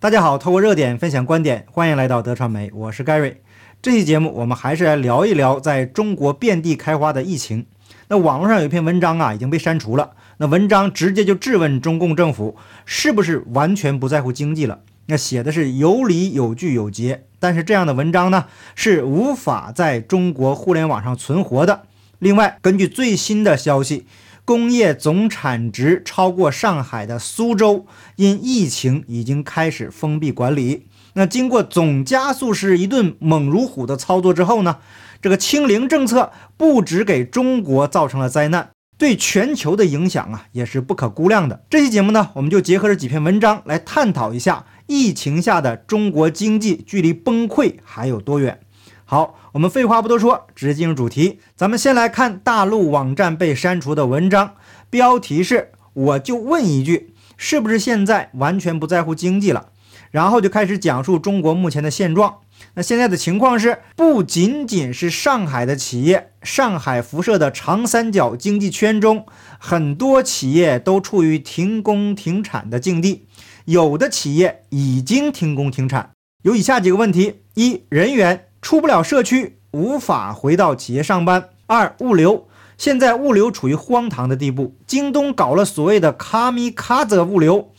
大家好，透过热点分享观点，欢迎来到德传媒，我是 Gary。这期节目我们还是来聊一聊在中国遍地开花的疫情。那网络上有一篇文章啊，已经被删除了。那文章直接就质问中共政府是不是完全不在乎经济了？那写的是有理有据有节，但是这样的文章呢，是无法在中国互联网上存活的。另外，根据最新的消息。工业总产值超过上海的苏州，因疫情已经开始封闭管理。那经过总加速师一顿猛如虎的操作之后呢，这个清零政策不止给中国造成了灾难，对全球的影响啊也是不可估量的。这期节目呢，我们就结合着几篇文章来探讨一下疫情下的中国经济距离崩溃还有多远。好，我们废话不多说，直接进入主题。咱们先来看大陆网站被删除的文章，标题是“我就问一句，是不是现在完全不在乎经济了？”然后就开始讲述中国目前的现状。那现在的情况是，不仅仅是上海的企业，上海辐射的长三角经济圈中，很多企业都处于停工停产的境地，有的企业已经停工停产。有以下几个问题：一、人员。出不了社区，无法回到企业上班。二、物流，现在物流处于荒唐的地步。京东搞了所谓的“卡米卡泽”物流，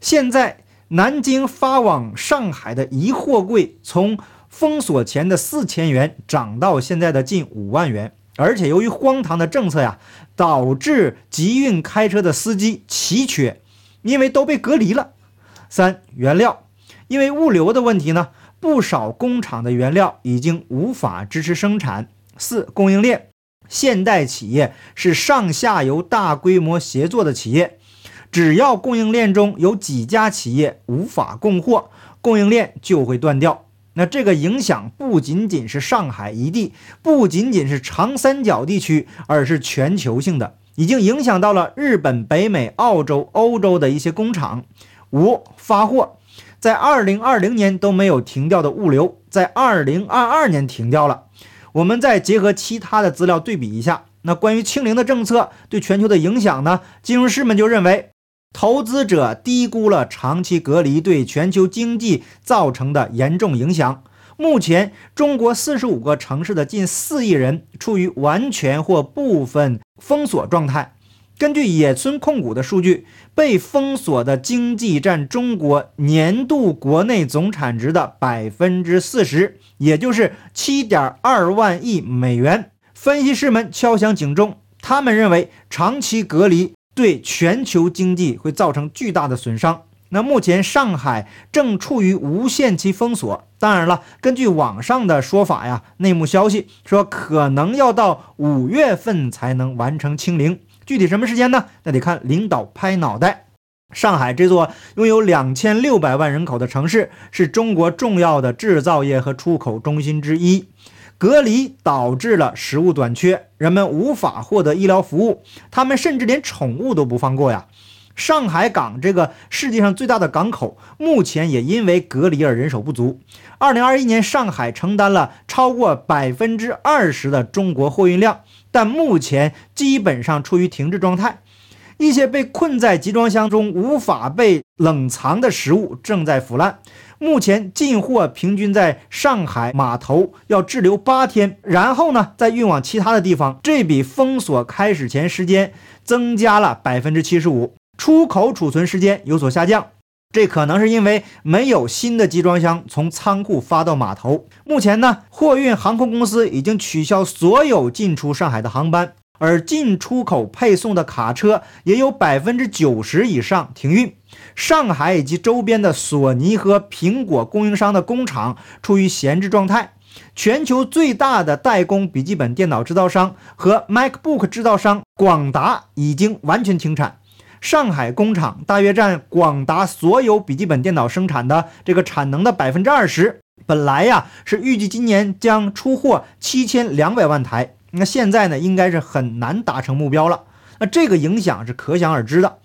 现在南京发往上海的一货柜，从封锁前的四千元涨到现在的近五万元。而且由于荒唐的政策呀，导致集运开车的司机奇缺，因为都被隔离了。三、原料，因为物流的问题呢。不少工厂的原料已经无法支持生产。四、供应链，现代企业是上下游大规模协作的企业，只要供应链中有几家企业无法供货，供应链就会断掉。那这个影响不仅仅是上海一地，不仅仅是长三角地区，而是全球性的，已经影响到了日本、北美、澳洲、欧洲的一些工厂。五、发货。在二零二零年都没有停掉的物流，在二零二二年停掉了。我们再结合其他的资料对比一下，那关于清零的政策对全球的影响呢？金融师们就认为，投资者低估了长期隔离对全球经济造成的严重影响。目前，中国四十五个城市的近四亿人处于完全或部分封锁状态。根据野村控股的数据，被封锁的经济占中国年度国内总产值的百分之四十，也就是七点二万亿美元。分析师们敲响警钟，他们认为长期隔离对全球经济会造成巨大的损伤。那目前上海正处于无限期封锁，当然了，根据网上的说法呀，内幕消息说可能要到五月份才能完成清零。具体什么时间呢？那得看领导拍脑袋。上海这座拥有两千六百万人口的城市，是中国重要的制造业和出口中心之一。隔离导致了食物短缺，人们无法获得医疗服务，他们甚至连宠物都不放过呀。上海港这个世界上最大的港口，目前也因为隔离而人手不足。二零二一年，上海承担了超过百分之二十的中国货运量。但目前基本上处于停滞状态，一些被困在集装箱中无法被冷藏的食物正在腐烂。目前进货平均在上海码头要滞留八天，然后呢再运往其他的地方，这比封锁开始前时间增加了百分之七十五。出口储存时间有所下降。这可能是因为没有新的集装箱从仓库发到码头。目前呢，货运航空公司已经取消所有进出上海的航班，而进出口配送的卡车也有百分之九十以上停运。上海以及周边的索尼和苹果供应商的工厂处于闲置状态。全球最大的代工笔记本电脑制造商和 MacBook 制造商广达已经完全停产。上海工厂大约占广达所有笔记本电脑生产的这个产能的百分之二十。本来呀是预计今年将出货七千两百万台，那现在呢应该是很难达成目标了。那这个影响是可想而知的。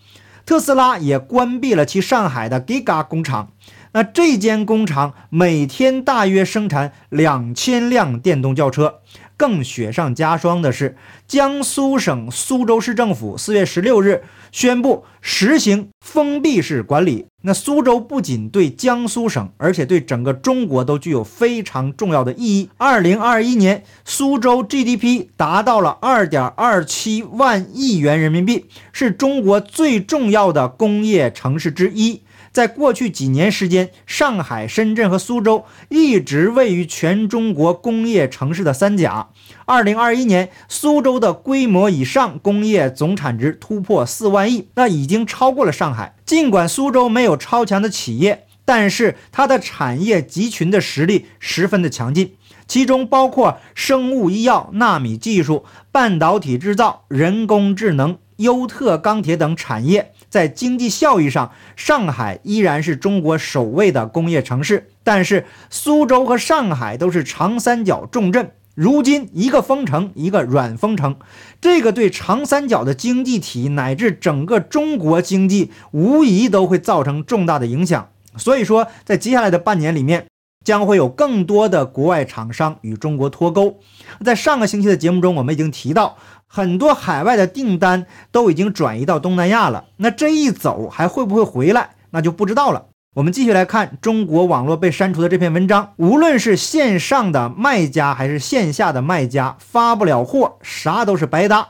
特斯拉也关闭了其上海的 Giga 工厂，那这间工厂每天大约生产两千辆电动轿车，更雪上加霜的是，江苏省苏州市政府四月十六日宣布实行封闭式管理。那苏州不仅对江苏省，而且对整个中国都具有非常重要的意义。二零二一年，苏州 GDP 达到了二点二七万亿元人民币，是中国最重要的工业城市之一。在过去几年时间，上海、深圳和苏州一直位于全中国工业城市的三甲。二零二一年，苏州的规模以上工业总产值突破四万亿，那已经超过了上海。尽管苏州没有超强的企业，但是它的产业集群的实力十分的强劲，其中包括生物医药、纳米技术、半导体制造、人工智能、优特钢铁等产业。在经济效益上，上海依然是中国首位的工业城市，但是苏州和上海都是长三角重镇。如今，一个封城，一个软封城，这个对长三角的经济体乃至整个中国经济，无疑都会造成重大的影响。所以说，在接下来的半年里面，将会有更多的国外厂商与中国脱钩。在上个星期的节目中，我们已经提到。很多海外的订单都已经转移到东南亚了，那这一走还会不会回来，那就不知道了。我们继续来看中国网络被删除的这篇文章，无论是线上的卖家还是线下的卖家，发不了货，啥都是白搭。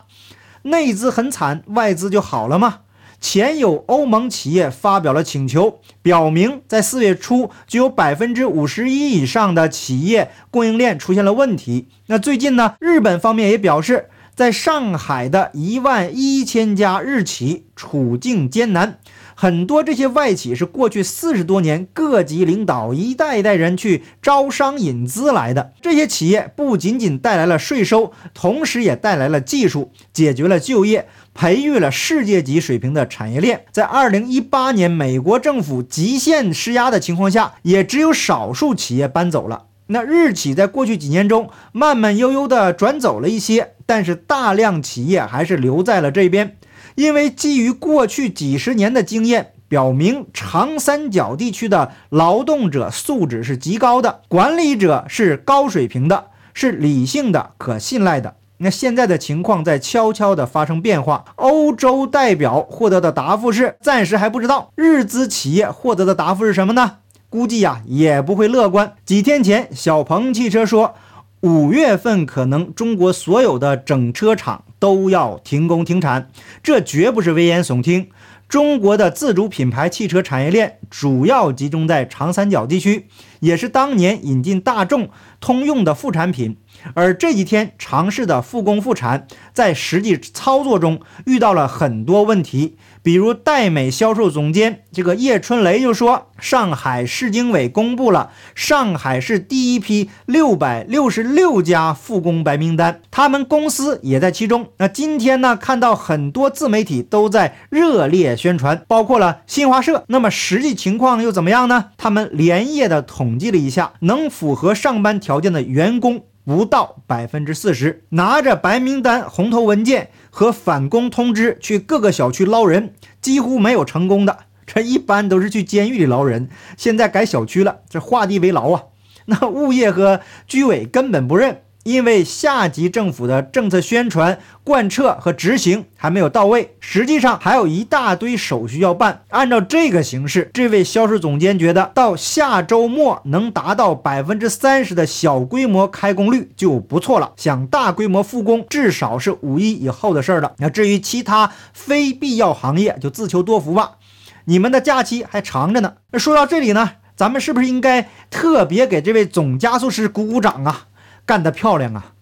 内资很惨，外资就好了吗？前有欧盟企业发表了请求，表明在四月初就有百分之五十一以上的企业供应链出现了问题。那最近呢，日本方面也表示。在上海的一万一千家日企处境艰难，很多这些外企是过去四十多年各级领导一代一代人去招商引资来的。这些企业不仅仅带来了税收，同时也带来了技术，解决了就业，培育了世界级水平的产业链。在二零一八年美国政府极限施压的情况下，也只有少数企业搬走了。那日企在过去几年中慢慢悠悠地转走了一些，但是大量企业还是留在了这边，因为基于过去几十年的经验，表明长三角地区的劳动者素质是极高的，管理者是高水平的，是理性的、可信赖的。那现在的情况在悄悄地发生变化，欧洲代表获得的答复是暂时还不知道，日资企业获得的答复是什么呢？估计呀也不会乐观。几天前，小鹏汽车说，五月份可能中国所有的整车厂都要停工停产，这绝不是危言耸听。中国的自主品牌汽车产业链主要集中在长三角地区，也是当年引进大众、通用的副产品。而这几天尝试的复工复产，在实际操作中遇到了很多问题。比如，戴美销售总监这个叶春雷就说，上海市经委公布了上海市第一批六百六十六家复工白名单，他们公司也在其中。那今天呢，看到很多自媒体都在热烈宣传，包括了新华社。那么实际情况又怎么样呢？他们连夜的统计了一下，能符合上班条件的员工。不到百分之四十，拿着白名单、红头文件和返工通知去各个小区捞人，几乎没有成功的。这一般都是去监狱里捞人，现在改小区了，这画地为牢啊！那物业和居委根本不认。因为下级政府的政策宣传、贯彻和执行还没有到位，实际上还有一大堆手续要办。按照这个形式，这位销售总监觉得到下周末能达到百分之三十的小规模开工率就不错了。想大规模复工，至少是五一以后的事儿了。那至于其他非必要行业，就自求多福吧。你们的假期还长着呢。那说到这里呢，咱们是不是应该特别给这位总加速师鼓鼓掌啊？干得漂亮啊！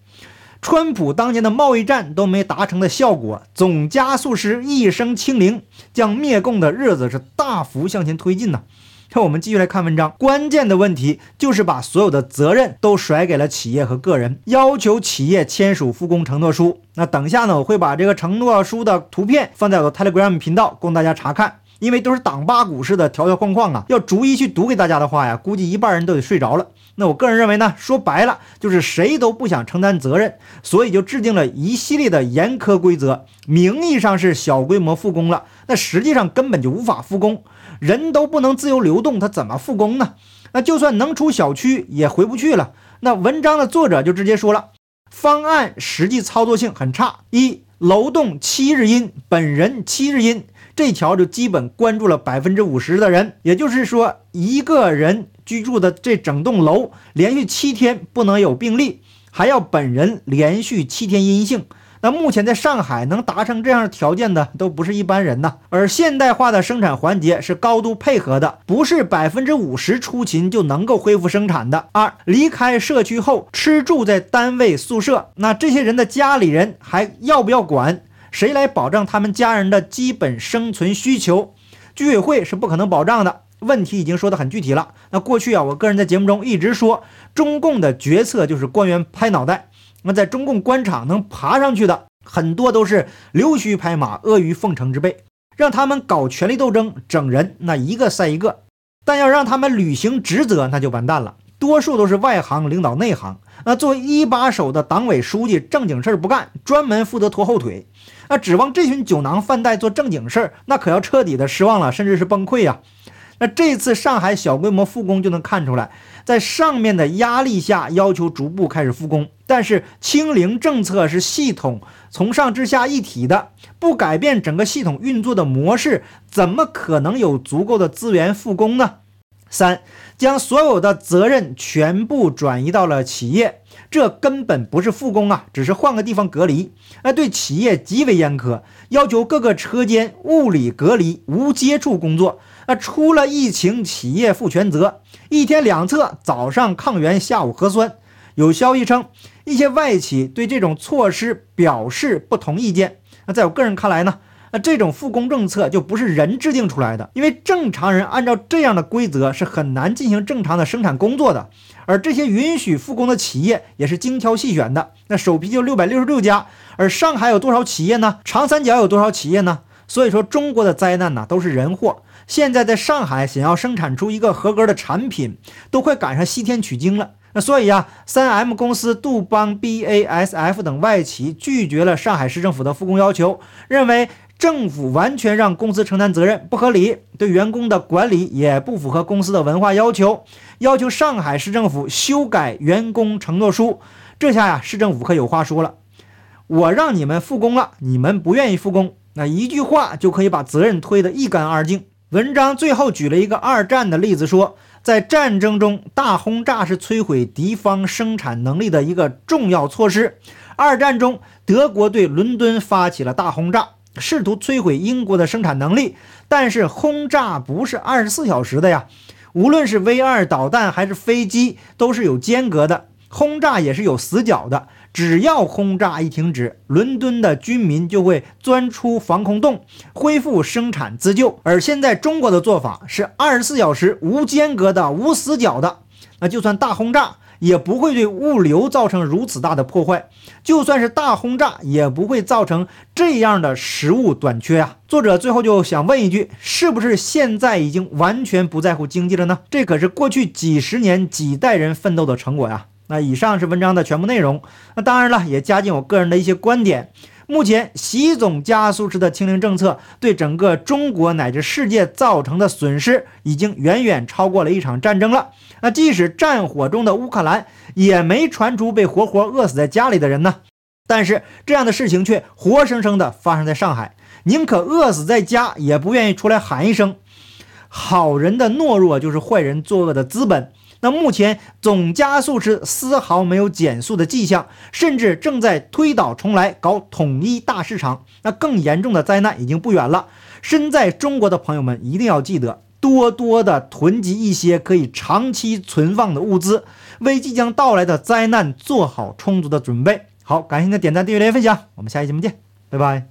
川普当年的贸易战都没达成的效果，总加速师一声清零，将灭共的日子是大幅向前推进呢。那我们继续来看文章，关键的问题就是把所有的责任都甩给了企业和个人，要求企业签署复工承诺书。那等下呢，我会把这个承诺书的图片放在我的 Telegram 频道供大家查看。因为都是党八股式的条条框框啊，要逐一去读给大家的话呀，估计一半人都得睡着了。那我个人认为呢，说白了就是谁都不想承担责任，所以就制定了一系列的严苛规则。名义上是小规模复工了，那实际上根本就无法复工，人都不能自由流动，他怎么复工呢？那就算能出小区也回不去了。那文章的作者就直接说了，方案实际操作性很差。一楼栋七日阴，本人七日阴，这条就基本关注了百分之五十的人。也就是说，一个人居住的这整栋楼连续七天不能有病例，还要本人连续七天阴性。那目前在上海能达成这样条件的都不是一般人呐。而现代化的生产环节是高度配合的，不是百分之五十出勤就能够恢复生产的。二，离开社区后吃住在单位宿舍，那这些人的家里人还要不要管？谁来保障他们家人的基本生存需求？居委会是不可能保障的。问题已经说得很具体了。那过去啊，我个人在节目中一直说，中共的决策就是官员拍脑袋。那在中共官场能爬上去的很多都是溜须拍马、阿谀奉承之辈，让他们搞权力斗争、整人，那一个赛一个；但要让他们履行职责，那就完蛋了。多数都是外行领导内行。那作为一把手的党委书记，正经事儿不干，专门负责拖后腿。那指望这群酒囊饭袋做正经事儿，那可要彻底的失望了，甚至是崩溃呀。那这次上海小规模复工就能看出来，在上面的压力下，要求逐步开始复工。但是清零政策是系统从上至下一体的，不改变整个系统运作的模式，怎么可能有足够的资源复工呢？三，将所有的责任全部转移到了企业，这根本不是复工啊，只是换个地方隔离。那对企业极为严苛，要求各个车间物理隔离，无接触工作。那出了疫情，企业负全责，一天两测，早上抗原，下午核酸。有消息称，一些外企对这种措施表示不同意见。那在我个人看来呢，那这种复工政策就不是人制定出来的，因为正常人按照这样的规则是很难进行正常的生产工作的。而这些允许复工的企业也是精挑细选的，那首批就六百六十六家。而上海有多少企业呢？长三角有多少企业呢？所以说，中国的灾难呢，都是人祸。现在在上海想要生产出一个合格的产品，都快赶上西天取经了。那所以啊，三 M 公司、杜邦、BASF 等外企拒绝了上海市政府的复工要求，认为政府完全让公司承担责任不合理，对员工的管理也不符合公司的文化要求，要求上海市政府修改员工承诺书。这下呀，市政府可有话说了：我让你们复工了，你们不愿意复工，那一句话就可以把责任推得一干二净。文章最后举了一个二战的例子，说在战争中，大轰炸是摧毁敌方生产能力的一个重要措施。二战中，德国对伦敦发起了大轰炸，试图摧毁英国的生产能力。但是轰炸不是二十四小时的呀，无论是 V 二导弹还是飞机，都是有间隔的，轰炸也是有死角的。只要轰炸一停止，伦敦的居民就会钻出防空洞，恢复生产自救。而现在中国的做法是二十四小时无间隔的、无死角的。那就算大轰炸，也不会对物流造成如此大的破坏；就算是大轰炸，也不会造成这样的食物短缺啊！作者最后就想问一句：是不是现在已经完全不在乎经济了呢？这可是过去几十年、几代人奋斗的成果呀！那以上是文章的全部内容。那当然了，也加进我个人的一些观点。目前，习总加速式的清零政策对整个中国乃至世界造成的损失，已经远远超过了一场战争了。那即使战火中的乌克兰，也没传出被活活饿死在家里的人呢。但是，这样的事情却活生生的发生在上海，宁可饿死在家，也不愿意出来喊一声。好人的懦弱，就是坏人作恶的资本。那目前总加速是丝毫没有减速的迹象，甚至正在推倒重来搞统一大市场。那更严重的灾难已经不远了。身在中国的朋友们一定要记得，多多的囤积一些可以长期存放的物资，为即将到来的灾难做好充足的准备。好，感谢您的点赞、订阅、留言、分享，我们下期节目见，拜拜。